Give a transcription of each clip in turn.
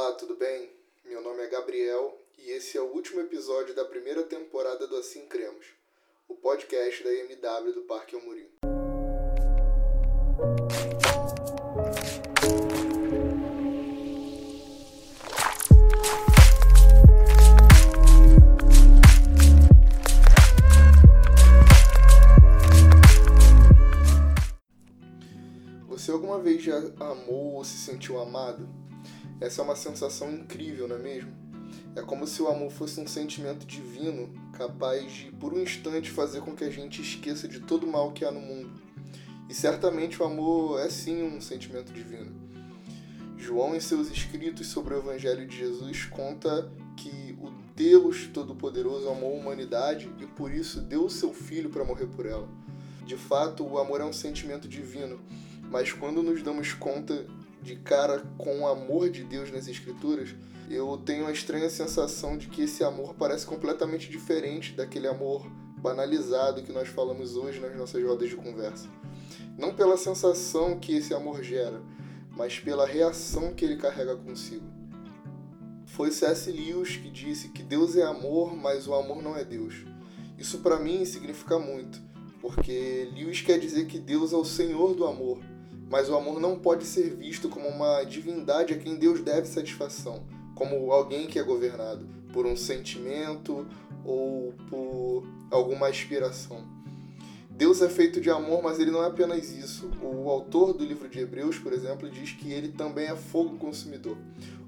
Olá, tudo bem? Meu nome é Gabriel e esse é o último episódio da primeira temporada do Assim Cremos, o podcast da IMW do Parque Almorim. Você alguma vez já amou ou se sentiu amado? Essa é uma sensação incrível, não é mesmo? É como se o amor fosse um sentimento divino capaz de, por um instante, fazer com que a gente esqueça de todo o mal que há no mundo. E certamente o amor é sim um sentimento divino. João, em seus escritos sobre o Evangelho de Jesus, conta que o Deus Todo-Poderoso amou a humanidade e por isso deu o seu Filho para morrer por ela. De fato, o amor é um sentimento divino mas quando nos damos conta de cara com o amor de Deus nas Escrituras, eu tenho a estranha sensação de que esse amor parece completamente diferente daquele amor banalizado que nós falamos hoje nas nossas rodas de conversa. Não pela sensação que esse amor gera, mas pela reação que ele carrega consigo. Foi C.S. Lewis que disse que Deus é amor, mas o amor não é Deus. Isso para mim significa muito, porque Lewis quer dizer que Deus é o Senhor do amor mas o amor não pode ser visto como uma divindade a quem Deus deve satisfação, como alguém que é governado por um sentimento ou por alguma aspiração. Deus é feito de amor, mas ele não é apenas isso. O autor do livro de Hebreus, por exemplo, diz que ele também é fogo consumidor.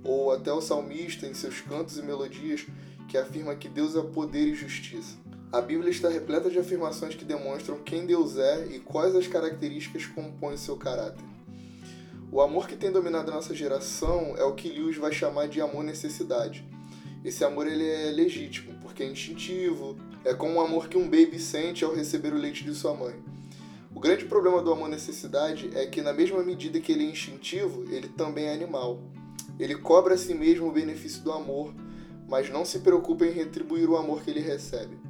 Ou até o salmista, em seus cantos e melodias, que afirma que Deus é poder e justiça. A Bíblia está repleta de afirmações que demonstram quem Deus é e quais as características que compõem seu caráter. O amor que tem dominado a nossa geração é o que Lewis vai chamar de amor-necessidade. Esse amor ele é legítimo, porque é instintivo, é como o amor que um baby sente ao receber o leite de sua mãe. O grande problema do amor-necessidade é que, na mesma medida que ele é instintivo, ele também é animal. Ele cobra a si mesmo o benefício do amor, mas não se preocupa em retribuir o amor que ele recebe.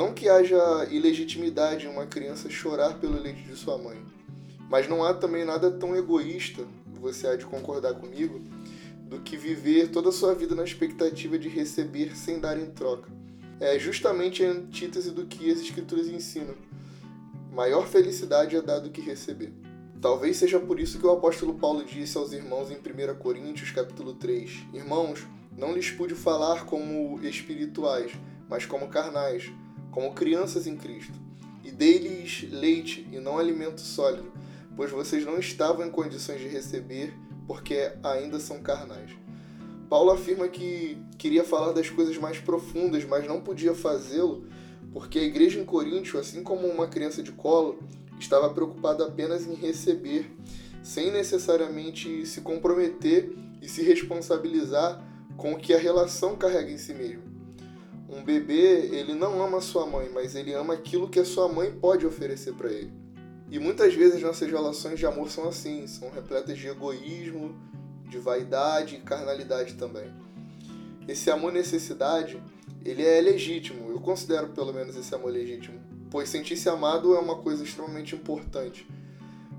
Não que haja ilegitimidade em uma criança chorar pelo leite de sua mãe, mas não há também nada tão egoísta, você há de concordar comigo, do que viver toda a sua vida na expectativa de receber sem dar em troca. É justamente a antítese do que as escrituras ensinam. Maior felicidade é dar do que receber. Talvez seja por isso que o apóstolo Paulo disse aos irmãos em 1 Coríntios capítulo 3: Irmãos, não lhes pude falar como espirituais, mas como carnais, como crianças em Cristo, e dei-lhes leite e não alimento sólido, pois vocês não estavam em condições de receber, porque ainda são carnais. Paulo afirma que queria falar das coisas mais profundas, mas não podia fazê-lo porque a igreja em Coríntio, assim como uma criança de colo, estava preocupada apenas em receber, sem necessariamente se comprometer e se responsabilizar com o que a relação carrega em si mesmo. Um bebê, ele não ama sua mãe, mas ele ama aquilo que a sua mãe pode oferecer para ele. E muitas vezes nossas relações de amor são assim, são repletas de egoísmo, de vaidade e carnalidade também. Esse amor necessidade, ele é legítimo, eu considero pelo menos esse amor legítimo, pois sentir-se amado é uma coisa extremamente importante.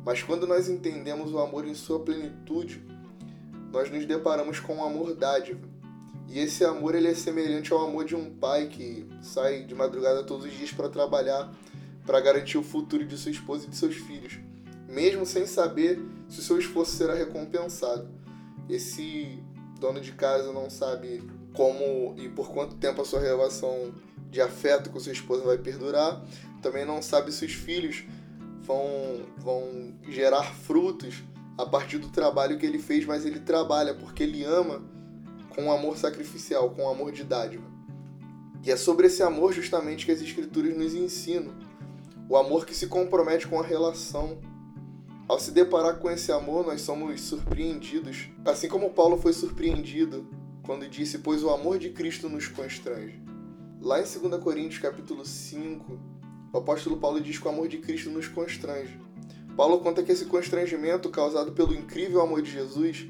Mas quando nós entendemos o amor em sua plenitude, nós nos deparamos com o amor dádiva, e esse amor ele é semelhante ao amor de um pai que sai de madrugada todos os dias para trabalhar, para garantir o futuro de sua esposa e de seus filhos, mesmo sem saber se o seu esforço será recompensado. Esse dono de casa não sabe como e por quanto tempo a sua relação de afeto com sua esposa vai perdurar, também não sabe se os filhos vão, vão gerar frutos a partir do trabalho que ele fez, mas ele trabalha porque ele ama com um amor sacrificial, com um amor de dádiva. E é sobre esse amor justamente que as Escrituras nos ensinam. O amor que se compromete com a relação. Ao se deparar com esse amor, nós somos surpreendidos, assim como Paulo foi surpreendido quando disse: Pois o amor de Cristo nos constrange. Lá em 2 Coríntios capítulo 5, o apóstolo Paulo diz que o amor de Cristo nos constrange. Paulo conta que esse constrangimento causado pelo incrível amor de Jesus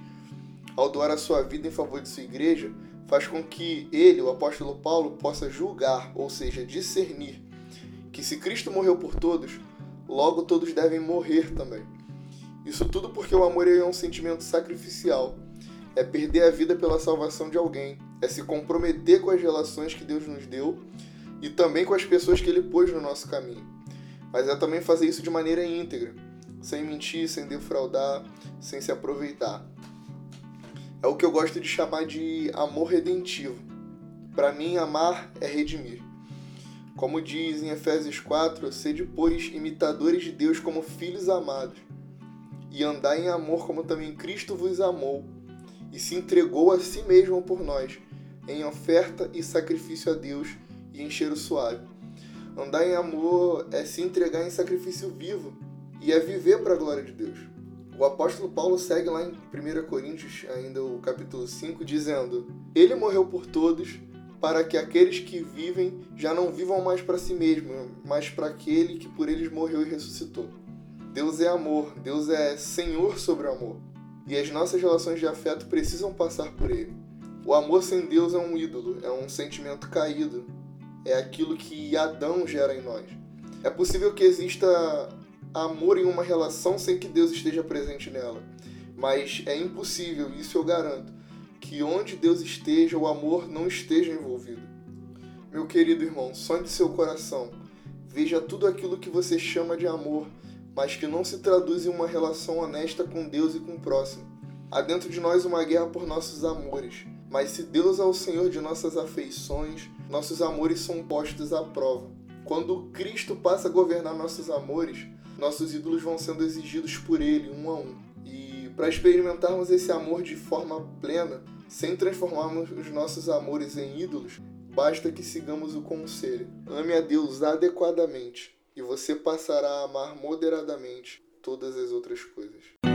ao doar a sua vida em favor de sua igreja, faz com que ele, o apóstolo Paulo, possa julgar, ou seja, discernir, que se Cristo morreu por todos, logo todos devem morrer também. Isso tudo porque o amor é um sentimento sacrificial. é perder a vida pela salvação de alguém, é se comprometer com as relações que Deus nos deu e também com as pessoas que Ele pôs no nosso caminho. Mas é também fazer isso de maneira íntegra, sem mentir, sem defraudar, sem se aproveitar. É o que eu gosto de chamar de amor redentivo. Para mim, amar é redimir. Como diz em Efésios 4, sede, pois, imitadores de Deus como filhos amados, e andai em amor como também Cristo vos amou, e se entregou a si mesmo por nós, em oferta e sacrifício a Deus e em cheiro suave. Andar em amor é se entregar em sacrifício vivo e é viver para a glória de Deus. O apóstolo Paulo segue lá em 1 Coríntios, ainda o capítulo 5, dizendo: Ele morreu por todos, para que aqueles que vivem já não vivam mais para si mesmos, mas para aquele que por eles morreu e ressuscitou. Deus é amor, Deus é Senhor sobre o amor. E as nossas relações de afeto precisam passar por ele. O amor sem Deus é um ídolo, é um sentimento caído, é aquilo que Adão gera em nós. É possível que exista amor em uma relação sem que Deus esteja presente nela, mas é impossível, isso eu garanto, que onde Deus esteja, o amor não esteja envolvido. Meu querido irmão, sonhe seu coração. Veja tudo aquilo que você chama de amor, mas que não se traduz em uma relação honesta com Deus e com o próximo. Há dentro de nós uma guerra por nossos amores, mas se Deus é o Senhor de nossas afeições, nossos amores são postos à prova. Quando Cristo passa a governar nossos amores, nossos ídolos vão sendo exigidos por Ele, um a um. E para experimentarmos esse amor de forma plena, sem transformarmos os nossos amores em ídolos, basta que sigamos o conselho: ame a Deus adequadamente, e você passará a amar moderadamente todas as outras coisas.